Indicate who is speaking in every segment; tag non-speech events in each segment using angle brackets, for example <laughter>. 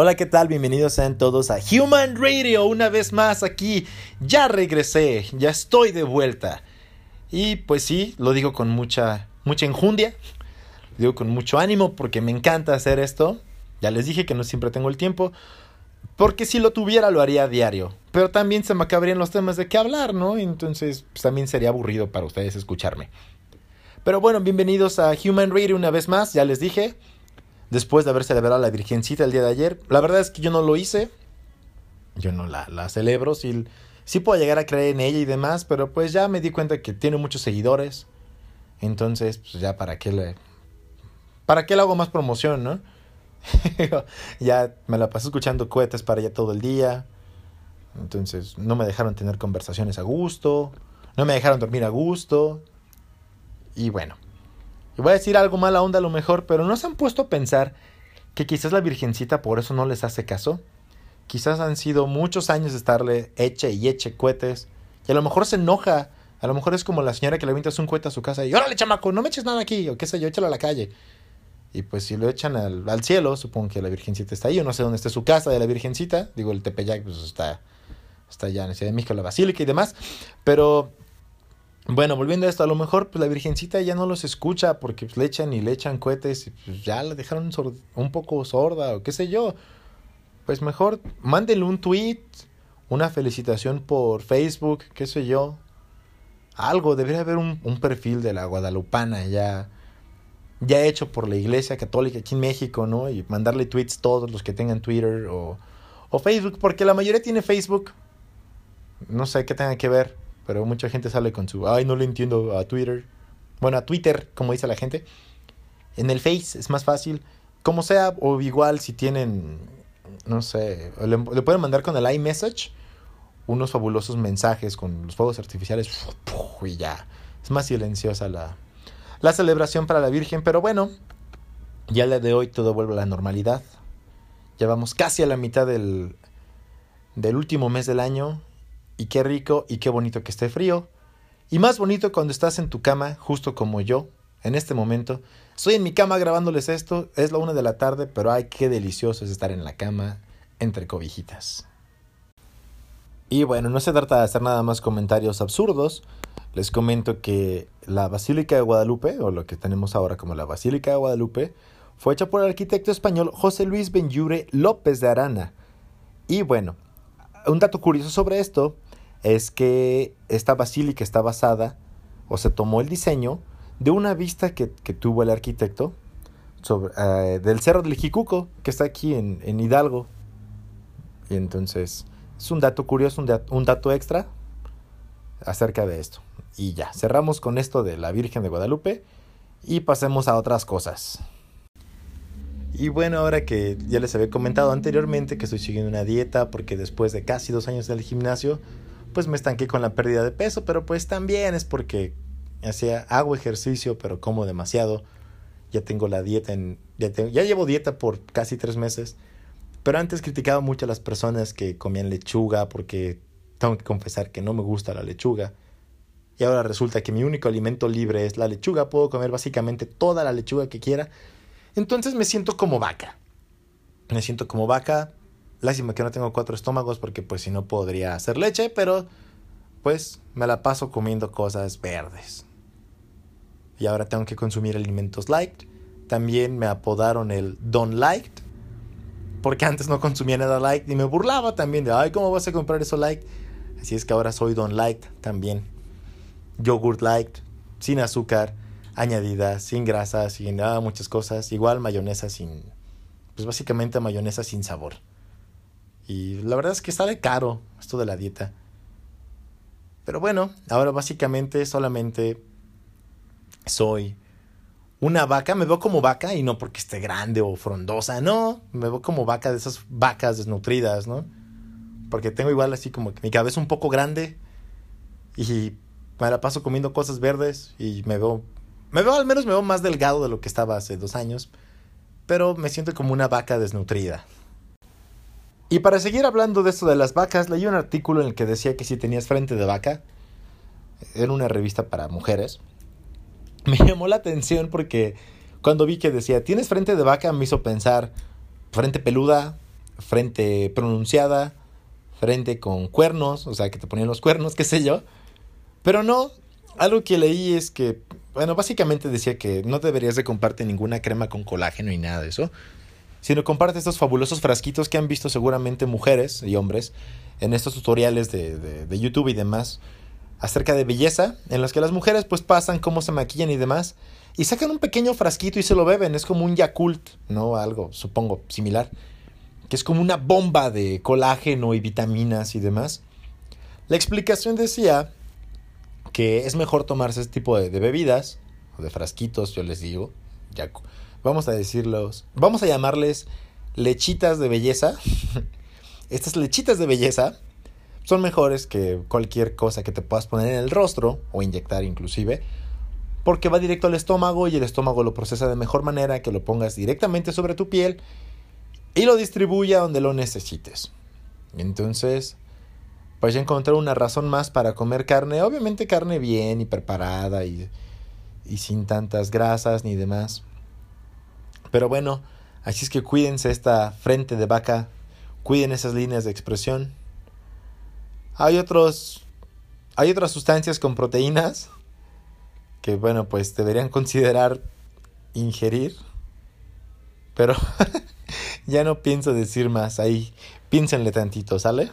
Speaker 1: Hola, ¿qué tal? Bienvenidos sean todos a Human Radio. Una vez más aquí. Ya regresé, ya estoy de vuelta. Y pues sí, lo digo con mucha, mucha enjundia. Lo digo con mucho ánimo porque me encanta hacer esto. Ya les dije que no siempre tengo el tiempo. Porque si lo tuviera lo haría a diario. Pero también se me acabarían los temas de qué hablar, ¿no? Entonces pues, también sería aburrido para ustedes escucharme. Pero bueno, bienvenidos a Human Radio una vez más. Ya les dije después de haber celebrado la Virgencita el día de ayer. La verdad es que yo no lo hice. Yo no la, la celebro. Sí, sí puedo llegar a creer en ella y demás, pero pues ya me di cuenta que tiene muchos seguidores. Entonces, pues ya para qué le... ¿Para qué le hago más promoción, no? <laughs> ya me la pasé escuchando cohetes para ella todo el día. Entonces, no me dejaron tener conversaciones a gusto. No me dejaron dormir a gusto. Y bueno, y voy a decir algo mala onda a lo mejor, pero ¿no se han puesto a pensar que quizás la Virgencita por eso no les hace caso? Quizás han sido muchos años de estarle eche y eche cohetes. Y a lo mejor se enoja. A lo mejor es como la señora que le avientas un cohete a su casa y órale, chamaco, no me eches nada aquí, o qué sé yo, échalo a la calle. Y pues si lo echan al, cielo, supongo que la Virgencita está ahí. Yo no sé dónde está su casa de la Virgencita. Digo, el Tepeyac pues está, está allá en la Ciudad de México, la Basílica y demás. Pero bueno, volviendo a esto, a lo mejor pues la Virgencita ya no los escucha porque pues, le echan y le echan cohetes y pues ya la dejaron un poco sorda o qué sé yo. Pues mejor mándenle un tweet, una felicitación por Facebook, qué sé yo. Algo, debería haber un, un perfil de la Guadalupana ya, ya hecho por la Iglesia Católica aquí en México, ¿no? Y mandarle tweets todos los que tengan Twitter o, o Facebook, porque la mayoría tiene Facebook. No sé qué tenga que ver pero mucha gente sale con su, ay, no le entiendo a Twitter. Bueno, a Twitter, como dice la gente. En el Face es más fácil. Como sea, o igual si tienen, no sé, le, pueden mandar con el iMessage unos fabulosos mensajes con los fuegos artificiales y ya. Es más silenciosa la, la celebración para la Virgen, pero bueno, ya día de hoy todo vuelve a la normalidad. Ya vamos casi a la mitad del, del último mes del año y qué rico y qué bonito que esté frío. Y más bonito cuando estás en tu cama, justo como yo, en este momento. Estoy en mi cama grabándoles esto, es la una de la tarde, pero ay, qué delicioso es estar en la cama entre cobijitas. Y bueno, no se trata de hacer nada más comentarios absurdos. Les comento que la Basílica de Guadalupe, o lo que tenemos ahora como la Basílica de Guadalupe, fue hecha por el arquitecto español José Luis Benjure López de Arana. Y bueno, un dato curioso sobre esto es que esta basílica está basada o se tomó el diseño de una vista que, tuvo el arquitecto sobre, eh, del Cerro del Jicuco, que está aquí en, Hidalgo. Y entonces es un dato curioso, un, un dato extra acerca de esto. Y ya, cerramos con esto de la Virgen de Guadalupe y pasemos a otras cosas. Y bueno, ahora que ya les había comentado anteriormente que estoy siguiendo una dieta porque después de casi dos años en el gimnasio pues me estanqué con la pérdida de peso, pero pues también es porque hacía, hago ejercicio, pero como demasiado. Ya tengo la dieta en... Ya, ya llevo dieta por casi tres meses. Pero antes criticaba mucho a las personas que comían lechuga porque tengo que confesar que no me gusta la lechuga. Y ahora resulta que mi único alimento libre es la lechuga. Puedo comer básicamente toda la lechuga que quiera. Entonces me siento como vaca. Me siento como vaca Lástima que no tengo cuatro estómagos porque pues si no podría hacer leche, pero pues me la paso comiendo cosas verdes. Y ahora tengo que consumir alimentos light. También me apodaron el Don Light. Porque antes no consumía nada light y me burlaba también de, ay, ¿cómo vas a comprar eso light? Así es que ahora soy Don Light también. Yogurt light, sin azúcar, añadida, sin grasa, sin nada, muchas cosas. Igual mayonesa sin, pues básicamente mayonesa sin sabor. Y la verdad es que sale caro esto de la dieta. Pero bueno, ahora básicamente solamente soy una vaca. Me veo como vaca y no porque esté grande o frondosa, no. Me veo como vaca de esas vacas desnutridas, ¿no? Porque tengo igual así como que mi cabeza un poco grande y me la paso comiendo cosas verdes y me veo, me veo al menos me veo más delgado de lo que estaba hace dos años, pero me siento como una vaca desnutrida. Y para seguir hablando de esto de las vacas, leí un artículo en el que decía que si tenías frente de vaca, era una revista para mujeres, me <laughs> llamó la atención porque cuando vi que decía, tienes frente de vaca, me hizo pensar, frente peluda, frente pronunciada, frente con cuernos, o sea, que te ponían los cuernos, <laughs> qué sé yo. Pero no, algo que leí es que, bueno, básicamente decía que no deberías de comprarte ninguna crema con colágeno y nada de eso, sino comparte estos fabulosos frasquitos que han visto seguramente mujeres y hombres en estos tutoriales de, de, YouTube y demás acerca de belleza, en los que las mujeres pues pasan cómo se maquillan y demás, y sacan un pequeño frasquito y se lo beben, es como un Yakult, ¿no? Algo, supongo, similar, que es como una bomba de colágeno y vitaminas y demás. La explicación decía que es mejor tomarse este tipo de, de bebidas, o de frasquitos, yo les digo, ya, vamos a decirlos, vamos a llamarles lechitas de belleza. <laughs> Estas lechitas de belleza son mejores que cualquier cosa que te puedas poner en el rostro o inyectar inclusive, porque va directo al estómago y el estómago lo procesa de mejor manera que lo pongas directamente sobre tu piel y lo distribuye a donde lo necesites. Entonces, pues ya encontré una razón más para comer carne, obviamente carne bien y preparada y, y sin tantas grasas ni demás. Pero bueno, así es que cuídense esta frente de vaca, cuiden esas líneas de expresión hay otros. Hay otras sustancias con proteínas que, bueno, pues deberían considerar ingerir. Pero <laughs> ya no pienso decir más. Ahí, piénsenle tantito, ¿sale?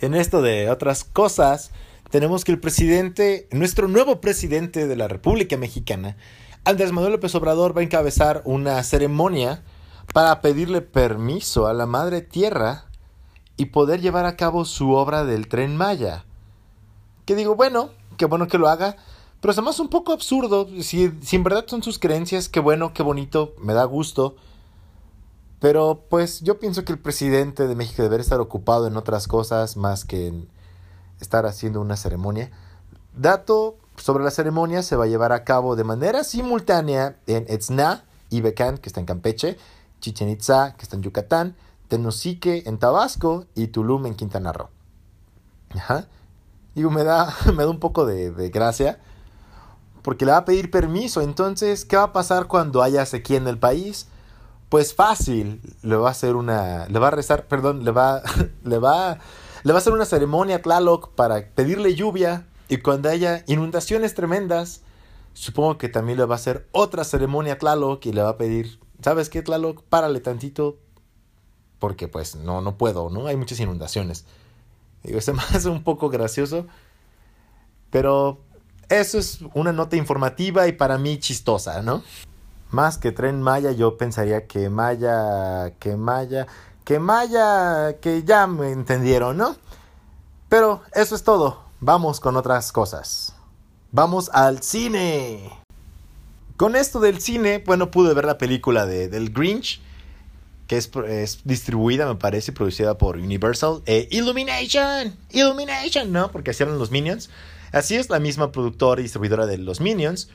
Speaker 1: En esto de otras cosas, tenemos que el presidente, nuestro nuevo presidente de la República Mexicana, Andrés Manuel López Obrador, va a encabezar una ceremonia para pedirle permiso a la Madre Tierra y poder llevar a cabo su obra del tren Maya. Que digo, bueno, qué bueno que lo haga, pero es además un poco absurdo. Si, si en verdad son sus creencias, qué bueno, qué bonito, me da gusto. Pero pues yo pienso que el presidente de México debería estar ocupado en otras cosas más que en estar haciendo una ceremonia. Dato sobre la ceremonia se va a llevar a cabo de manera simultánea en Etzna y Becán, que está en Campeche, Chichen Itza, que está en Yucatán, Tenosique en Tabasco y Tulum en Quintana Roo. Ajá. Digo, me da, <laughs> me da un poco de, de, gracia. Porque le va a pedir permiso. Entonces, ¿qué va a pasar cuando haya sequía en el país? Pues fácil. Le va a hacer una. Le va a rezar, perdón, le va. <laughs> Le va. Le va a hacer una ceremonia a Tlaloc para pedirle lluvia. Y cuando haya inundaciones tremendas, supongo que también le va a hacer otra ceremonia a Tlaloc y le va a pedir. ¿Sabes qué, Tlaloc? Párale tantito, porque pues no, no puedo, ¿no? Hay muchas inundaciones. Digo, se <laughs> me hace un poco gracioso, pero eso es una nota informativa y para mí chistosa, ¿no? Más que tren Maya, yo pensaría que Maya, que Maya, que Maya, que ya me entendieron, ¿no? Pero eso es todo. Vamos con otras cosas. Vamos al cine. Con esto del cine, bueno, pude ver la película de, del Grinch que es, distribuida, me parece, producida por Universal. Eh, Illumination, Illumination, ¿no? Porque eran los Minions. Así es la misma productora y distribuidora de los Minions.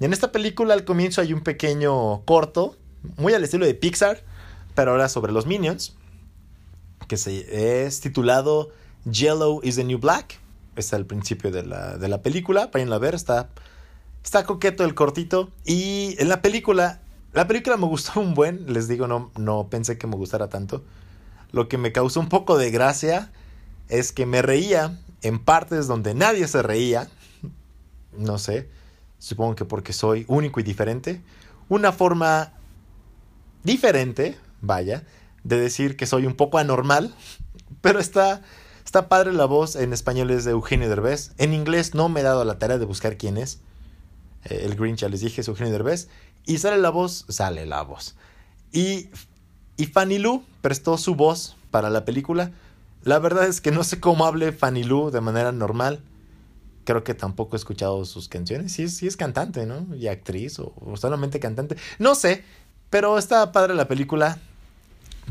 Speaker 1: Y en esta película al comienzo hay un pequeño corto, muy al estilo de Pixar, pero ahora sobre los Minions, que se, es titulado Yellow is the New Black. Está al principio de la, de la película, vayan a ver, está, está coqueto el cortito. Y en la película la película me gustó un buen, les digo, no, no pensé que me gustara tanto. Lo que me causó un poco de gracia es que me reía en partes donde nadie se reía. No sé, supongo que porque soy único y diferente. Una forma diferente, vaya, de decir que soy un poco anormal. <laughs> Pero está, está padre la voz en español es de Eugenio Derbez. En inglés no me he dado la tarea de buscar quién es. Eh, el Grinch, ya les dije, es Eugenio Derbez. Y sale la voz, sale la voz. Y, y Fanny Lu prestó su voz para la película. La verdad es que no sé cómo hable Fanny Lu de manera normal. Creo que tampoco he escuchado sus canciones. Sí, sí es cantante, ¿no? Y actriz o, solamente cantante. No sé, pero está padre la película.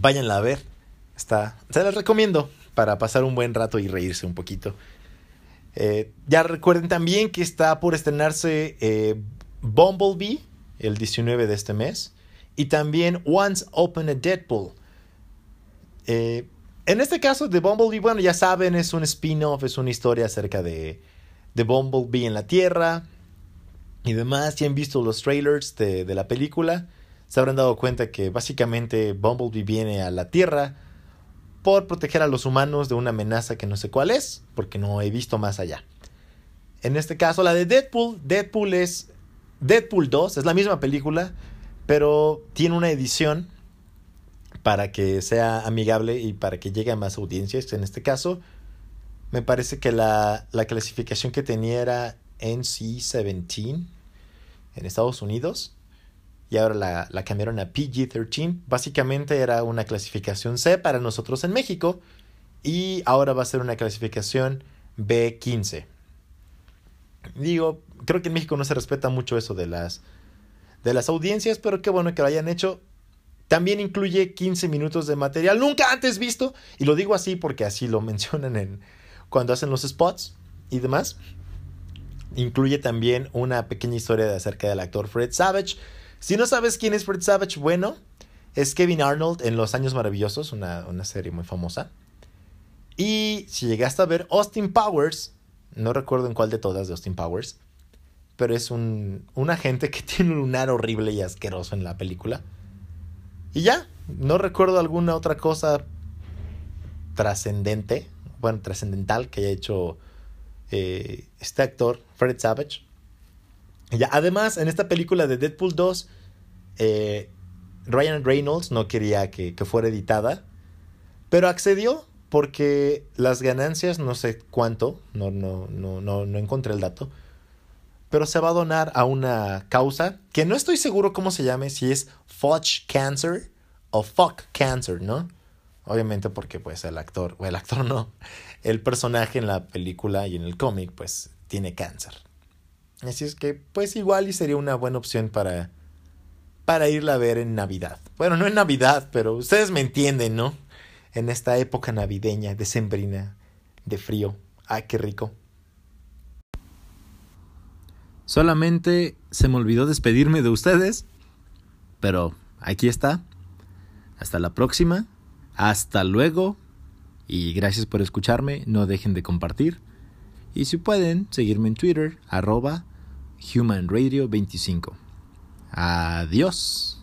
Speaker 1: Váyanla a ver. Está, se las recomiendo para pasar un buen rato y reírse un poquito. Eh, ya recuerden también que está por estrenarse eh, Bumblebee el 19 de este mes. Y también Once Open a Deadpool. Eh, en este caso de Bumblebee, bueno, ya saben, es un spin-off, es una historia acerca de, de Bumblebee en la Tierra y demás. Ya han visto los trailers de la película. se habrán dado cuenta que básicamente Bumblebee viene a la Tierra por proteger a los humanos de una amenaza que no sé cuál es, porque no he visto más allá. En este caso, la de Deadpool, Deadpool es Deadpool 2, es la misma película, pero tiene una edición para que sea amigable y para que llegue a más audiencias. En este caso, me parece que la, la clasificación que tenía era NC-17 en Estados Unidos y ahora la, cambiaron a PG-13. Básicamente era una clasificación C para nosotros en México y ahora va a ser una clasificación B15. Digo, creo que en México no se respeta mucho eso de las, de las audiencias, pero qué bueno que lo hayan hecho. También incluye 15 minutos de material nunca antes visto. Y lo digo así porque así lo <laughs> mencionan en, cuando hacen los spots y demás. Incluye también una pequeña historia acerca del actor Fred Savage. Si no sabes quién es Fred Savage, bueno, es Kevin Arnold en Los Años Maravillosos, una, una serie muy famosa. Y si llegaste a ver Austin Powers, no recuerdo en cuál de todas de Austin Powers, pero es un, un agente que <laughs> tiene un lunar horrible y asqueroso en la película. Y ya, no recuerdo alguna otra cosa trascendente, bueno, trascendental que haya hecho eh, este actor, Fred Savage. Además, en esta película de Deadpool 2, eh, Ryan Reynolds no quería que, que fuera editada, pero accedió porque las ganancias, no sé cuánto, no, no, no, no, no encontré el dato, pero se va a donar a una causa que no estoy seguro cómo se llame, si es Fudge Cancer o Fuck Cancer, ¿no? Obviamente porque pues el actor, o el actor no, el personaje en la película y en el cómic pues tiene cáncer. Así es que pues igual y sería una buena opción para para irla a ver en Navidad. Bueno, no en Navidad, pero ustedes me entienden, ¿no? en esta época navideña, decembrina, de frío. ¡Ay, qué rico!
Speaker 2: Solamente se me olvidó despedirme de ustedes, pero aquí está. Hasta la próxima. Hasta luego. Y gracias por escucharme. No dejen de compartir. Y si pueden, seguirme en Twitter, arroba humanradio25. Adiós.